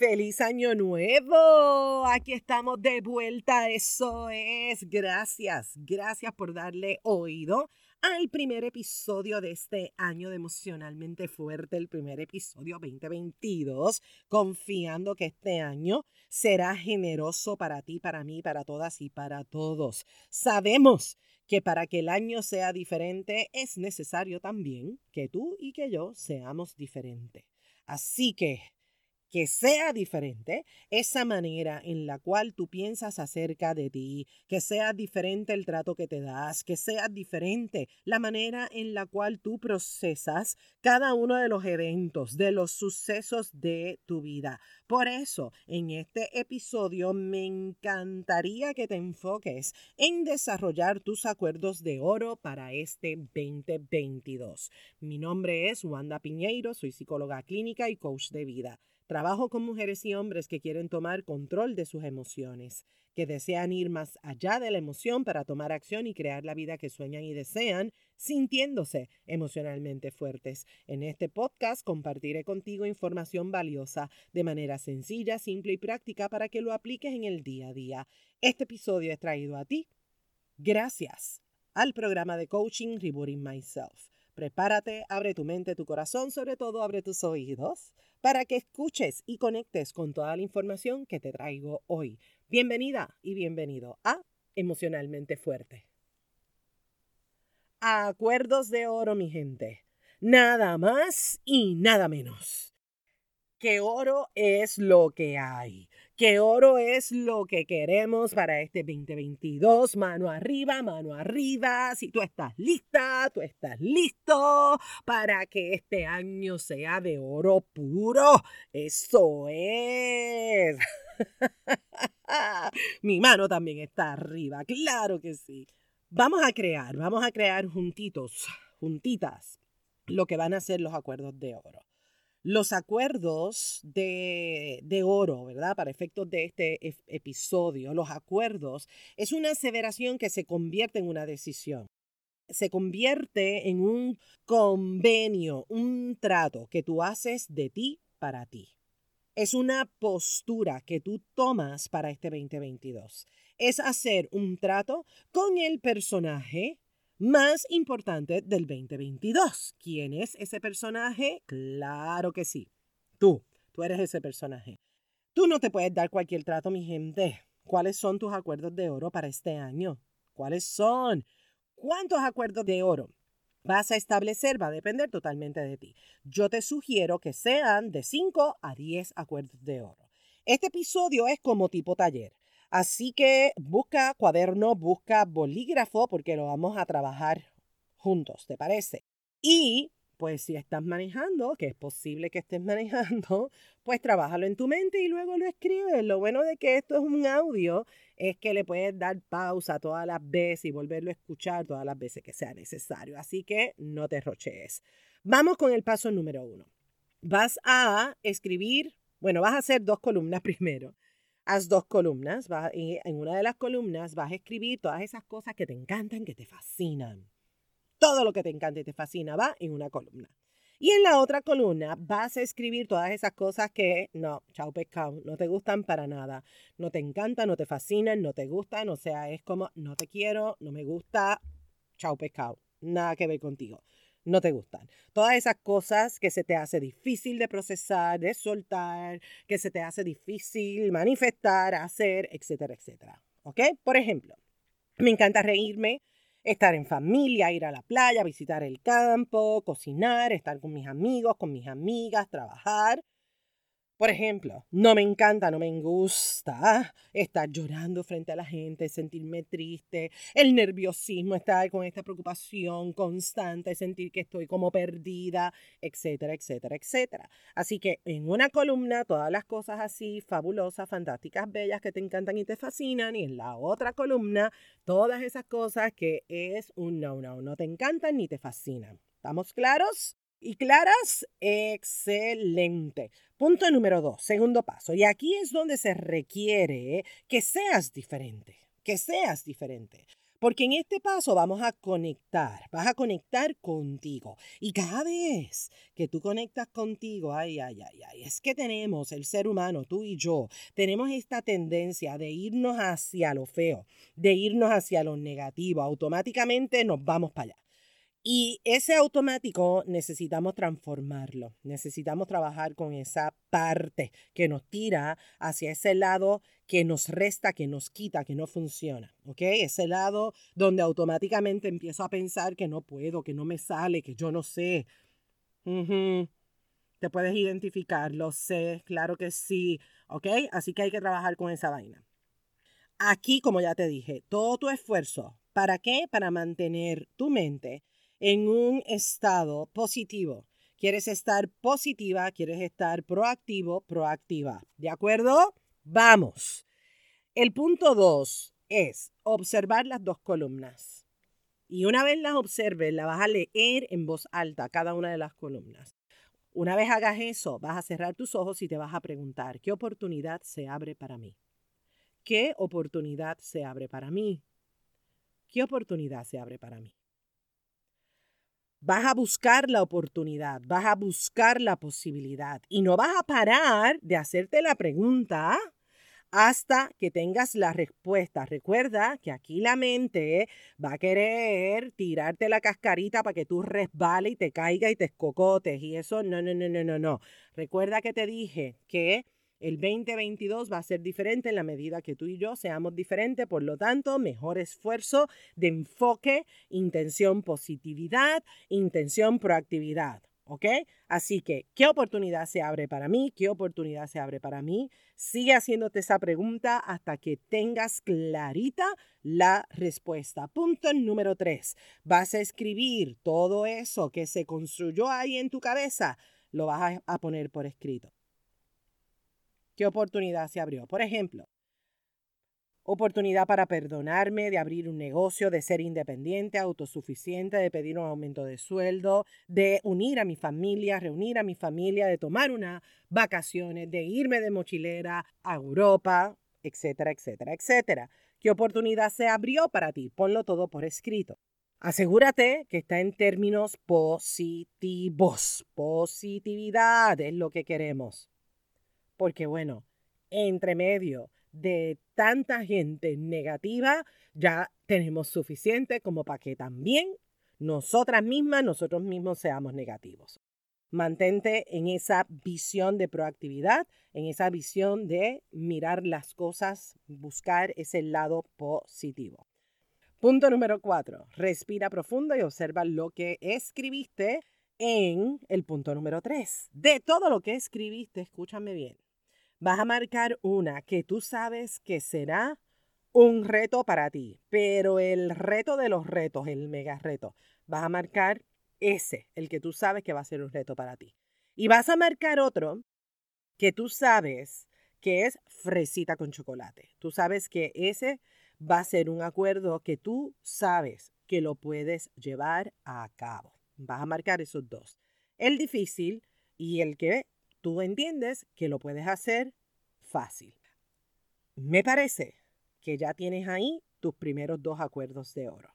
¡Feliz Año Nuevo! Aquí estamos de vuelta, eso es. Gracias, gracias por darle oído al primer episodio de este año de Emocionalmente Fuerte, el primer episodio 2022, confiando que este año será generoso para ti, para mí, para todas y para todos. Sabemos que para que el año sea diferente es necesario también que tú y que yo seamos diferentes. Así que que sea diferente, esa manera en la cual tú piensas acerca de ti, que sea diferente el trato que te das, que sea diferente la manera en la cual tú procesas cada uno de los eventos, de los sucesos de tu vida. Por eso, en este episodio me encantaría que te enfoques en desarrollar tus acuerdos de oro para este 2022. Mi nombre es Wanda Piñeiro, soy psicóloga clínica y coach de vida. Trabajo con mujeres y hombres que quieren tomar control de sus emociones, que desean ir más allá de la emoción para tomar acción y crear la vida que sueñan y desean, sintiéndose emocionalmente fuertes. En este podcast compartiré contigo información valiosa de manera sencilla, simple y práctica para que lo apliques en el día a día. Este episodio es traído a ti gracias al programa de coaching Rebooting Myself. Prepárate, abre tu mente, tu corazón, sobre todo abre tus oídos para que escuches y conectes con toda la información que te traigo hoy. Bienvenida y bienvenido a Emocionalmente Fuerte. Acuerdos de oro, mi gente. Nada más y nada menos. Que oro es lo que hay que oro es lo que queremos para este 2022. Mano arriba, mano arriba. Si tú estás lista, tú estás listo para que este año sea de oro puro. Eso es. Mi mano también está arriba, claro que sí. Vamos a crear, vamos a crear juntitos, juntitas, lo que van a ser los acuerdos de oro los acuerdos de, oro, ¿verdad? Para efectos de este episodio, los acuerdos es una aseveración que se convierte en una decisión. Se convierte en un convenio, un trato que tú haces de ti para ti. Es una postura que tú tomas para este 2022. Es hacer un trato con el personaje más importante del 2022. ¿Quién es ese personaje? Claro que sí. Tú, tú eres ese personaje. Tú no te puedes dar cualquier trato, mi gente. ¿Cuáles son tus acuerdos de oro para este año? ¿Cuáles son? ¿Cuántos acuerdos de oro vas a establecer? Va a depender totalmente de ti. Yo te sugiero que sean de 5 a 10 acuerdos de oro. Este episodio es como tipo taller. Así que busca cuaderno, busca bolígrafo porque lo vamos a trabajar juntos, ¿te parece? Y pues si estás manejando, que es posible que estés manejando, pues trabájalo en tu mente y luego lo escribes. Lo bueno de que esto es un audio es que le puedes dar pausa todas las veces y volverlo a escuchar todas las veces que sea necesario. Así que no te rochees. Vamos con el paso número uno. Vas a escribir, bueno, vas a hacer dos columnas primero haz dos columnas. y en una de las columnas vas a escribir todas esas cosas que te encantan, que te fascinan. Todo lo que te encanta y te fascina va en una columna. Y en la otra columna vas a escribir todas esas cosas que no, chao pescado, no te gustan para nada. No te encantan, no te fascinan, no te gustan. O sea, es como no te quiero, no me gusta, chao pescado. Nada que ver contigo no te gustan. Todas esas cosas que se te hace difícil de procesar, de soltar, que se te hace difícil manifestar, hacer, etcétera, etcétera. ¿Ok? Por ejemplo, me encanta reírme, estar en familia, ir a la playa, visitar el campo, cocinar, estar con mis amigos, con mis amigas, trabajar. Por ejemplo, no me encanta, no me gusta estar llorando frente a la gente, sentirme triste, el nerviosismo, estar con esta preocupación constante, sentir que estoy como perdida, etcétera, etcétera, etcétera. Así que en una columna todas las cosas así fabulosas, fantásticas, bellas que te encantan y te fascinan y en la otra columna todas esas cosas que es un no, no, no te encantan ni te fascinan. ¿Estamos claros? Y claras, excelente. Punto número dos, segundo paso. Y aquí es donde se requiere que seas diferente, que seas diferente. Porque en este paso vamos a conectar, vas a conectar contigo. Y cada vez que tú conectas contigo, ay, ay, ay, ay, es que tenemos, el ser humano, tú y yo, tenemos esta tendencia de irnos hacia lo feo, de irnos hacia lo negativo. Automáticamente nos vamos para allá. Y ese automático necesitamos transformarlo, necesitamos trabajar con esa parte que nos tira hacia ese lado que nos resta, que nos quita, que no funciona, ¿ok? Ese lado donde automáticamente empiezo a pensar que no puedo, que no me sale, que yo no sé. Te puedes identificar, lo sé, claro que sí, ¿ok? Así que hay que trabajar con esa vaina. Aquí, como ya te dije, todo tu esfuerzo, ¿para qué? Para mantener tu mente en un estado positivo. Quieres estar positiva, quieres estar proactivo, proactiva. ¿De acuerdo? Vamos. El punto dos es observar las dos columnas. Y una vez las observes, la vas a leer en voz alta, cada una de las columnas. Una vez hagas eso, vas a cerrar tus ojos y te vas a preguntar, ¿qué oportunidad se abre para mí? ¿Qué oportunidad se abre para mí? ¿Qué oportunidad se abre para mí? Vas a buscar la oportunidad, vas a buscar la posibilidad y no vas a parar de hacerte la pregunta hasta que tengas la respuesta. Recuerda que aquí la mente va a querer tirarte la cascarita para que tú resbales y te caiga y te escocotes y eso no, no, no, no, no, no. Recuerda que te dije que el 2022 va a ser diferente en la medida que tú y yo seamos diferentes, por lo tanto, mejor esfuerzo de enfoque, intención positividad, intención proactividad. ¿Ok? Así que, ¿qué oportunidad se abre para mí? ¿Qué oportunidad se abre para mí? Sigue haciéndote esa pregunta hasta que tengas clarita la respuesta. Punto número tres. Vas a escribir todo eso que se construyó ahí en tu cabeza, lo vas a, a poner por escrito. ¿Qué oportunidad se abrió? Por ejemplo, oportunidad para perdonarme, de abrir un negocio, de ser independiente, autosuficiente, de pedir un aumento de sueldo, de unir a mi familia, reunir a mi familia, de tomar unas vacaciones, de irme de mochilera a Europa, etcétera, etcétera, etcétera. ¿Qué oportunidad se abrió para ti? Ponlo todo por escrito. Asegúrate que está en términos positivos. Positividad es lo que queremos porque bueno, entre medio de tanta gente negativa, ya tenemos suficiente como para que también nosotras mismas, nosotros mismos seamos negativos. Mantente en esa visión de proactividad, en esa visión de mirar las cosas, buscar ese lado positivo. Punto número cuatro, respira profundo y observa lo que escribiste en el punto número tres. De todo lo que escribiste, escúchame bien, vas a marcar una que tú sabes que será un reto para ti, pero el reto de los retos, el mega reto, vas a marcar ese, el que tú sabes que va a ser un reto para ti. Y vas a marcar otro que tú sabes que es fresita con chocolate. Tú sabes que ese va a ser un acuerdo que tú sabes que lo puedes llevar a cabo. Vas a marcar esos dos. El difícil y el que tú entiendes que lo puedes hacer fácil. Me parece que ya tienes ahí tus primeros dos acuerdos de oro.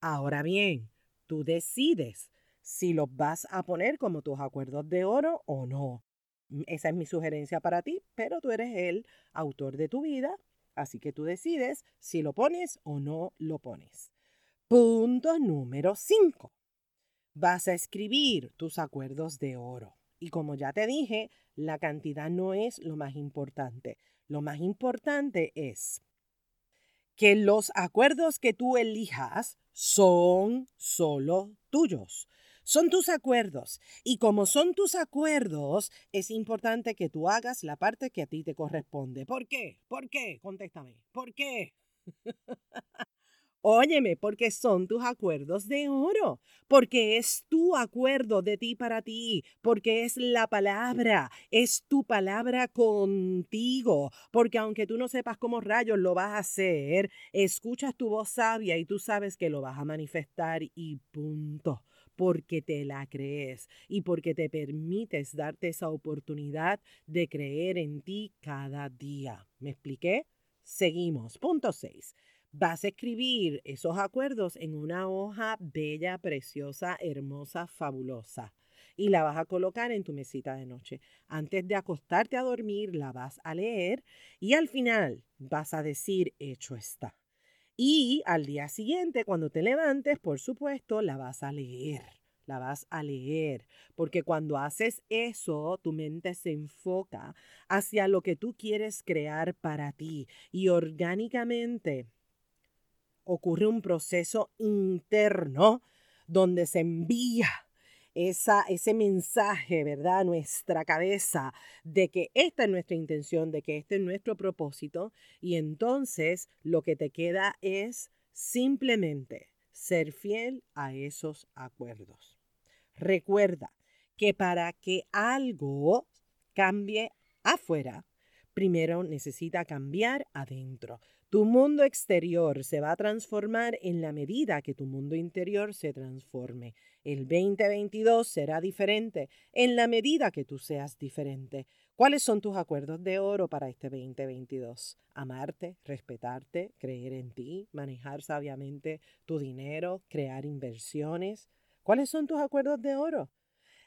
Ahora bien, tú decides si los vas a poner como tus acuerdos de oro o no. Esa es mi sugerencia para ti, pero tú eres el autor de tu vida, así que tú decides si lo pones o no lo pones. Punto número 5. Vas a escribir tus acuerdos de oro. Y como ya te dije, la cantidad no es lo más importante. Lo más importante es que los acuerdos que tú elijas son solo tuyos. Son tus acuerdos. Y como son tus acuerdos, es importante que tú hagas la parte que a ti te corresponde. ¿Por qué? ¿Por qué? Contéstame. ¿Por qué? Óyeme, porque son tus acuerdos de oro, porque es tu acuerdo de ti para ti, porque es la palabra, es tu palabra contigo, porque aunque tú no sepas cómo rayos lo vas a hacer, escuchas tu voz sabia y tú sabes que lo vas a manifestar y punto porque te la crees y porque te permites darte esa oportunidad de creer en ti cada día. ¿Me expliqué? Seguimos. Punto 6 Vas a escribir esos acuerdos en una hoja bella, preciosa, hermosa, fabulosa y la vas a colocar en tu mesita de noche. Antes de acostarte a dormir, la vas a leer y al final vas a decir, hecho está. Y al día siguiente, cuando te levantes, por supuesto, la vas a leer. La vas a leer, porque cuando haces eso, tu mente se enfoca hacia lo que tú quieres crear para ti y orgánicamente ocurre un proceso interno donde se envía esa, ese mensaje, ¿verdad? A nuestra cabeza de que esta es nuestra intención, de que este es nuestro propósito. Y entonces lo que te queda es simplemente ser fiel a esos acuerdos. Recuerda que para que algo cambie afuera, primero necesita cambiar adentro. Tu mundo exterior se va a transformar en la medida que tu mundo interior se transforme. El 2022 será diferente en la medida que tú seas diferente. ¿Cuáles son tus acuerdos de oro para este 2022? Amarte, respetarte, creer en ti, manejar sabiamente tu dinero, crear inversiones. ¿Cuáles son tus acuerdos de oro?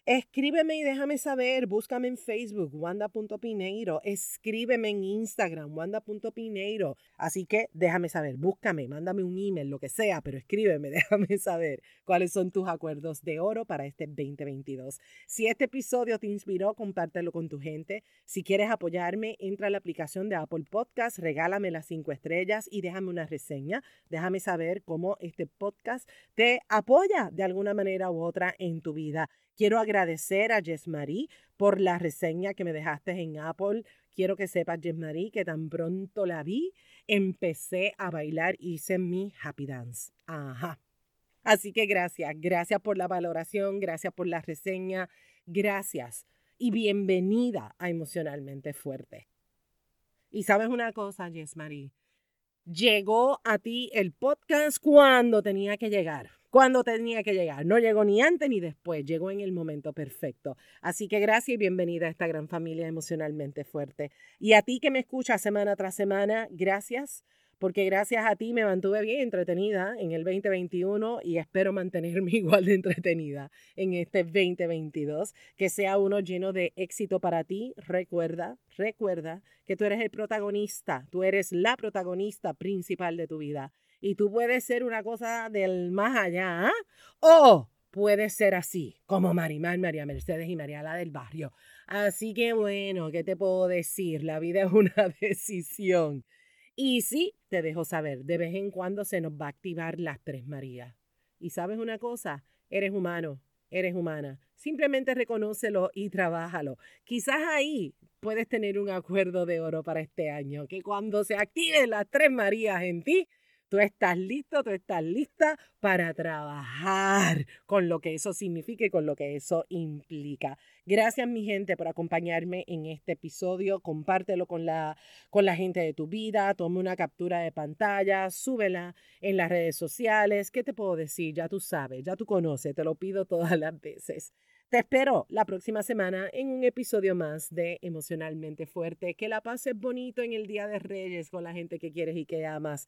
Escríbeme y déjame saber. Búscame en Facebook, wanda.pineiro. Escríbeme en Instagram, wanda.pineiro. Así que déjame saber. Búscame, mándame un email, lo que sea, pero escríbeme, déjame saber cuáles son tus acuerdos de oro para este 2022. Si este episodio te inspiró, compártelo con tu gente. Si quieres apoyarme, entra a la aplicación de Apple Podcast, regálame las cinco estrellas y déjame una reseña. Déjame saber cómo este podcast te apoya de alguna manera u otra en tu vida. Quiero agradecer a Jess Marie por la reseña que me dejaste en Apple. Quiero que sepas, Jess Marie, que tan pronto la vi, empecé a bailar, hice mi happy dance. Ajá. Así que gracias, gracias por la valoración, gracias por la reseña, gracias y bienvenida a Emocionalmente Fuerte. Y sabes una cosa, Jess Marie, llegó a ti el podcast cuando tenía que llegar cuando tenía que llegar. No llegó ni antes ni después, llegó en el momento perfecto. Así que gracias y bienvenida a esta gran familia emocionalmente fuerte. Y a ti que me escuchas semana tras semana, gracias, porque gracias a ti me mantuve bien entretenida en el 2021 y espero mantenerme igual de entretenida en este 2022, que sea uno lleno de éxito para ti. Recuerda, recuerda que tú eres el protagonista, tú eres la protagonista principal de tu vida y tú puedes ser una cosa del más allá, ¿ah? o puedes ser así, como Marimar, María Mercedes y María la del barrio. Así que bueno, ¿qué te puedo decir? La vida es una decisión. Y sí, te dejo saber, de vez en cuando se nos va a activar las tres Marías. Y sabes una cosa, eres humano, eres humana. Simplemente reconócelo y trabájalo. Quizás ahí puedes tener un acuerdo de oro para este año, que cuando se activen las tres Marías en ti, Tú estás listo, tú estás lista para trabajar con lo que eso significa y con lo que eso implica. Gracias mi gente por acompañarme en este episodio. Compártelo con la, con la gente de tu vida. Tome una captura de pantalla, súbela en las redes sociales. ¿Qué te puedo decir? Ya tú sabes, ya tú conoces, te lo pido todas las veces. Te espero la próxima semana en un episodio más de Emocionalmente Fuerte. Que la pases bonito en el Día de Reyes con la gente que quieres y que amas.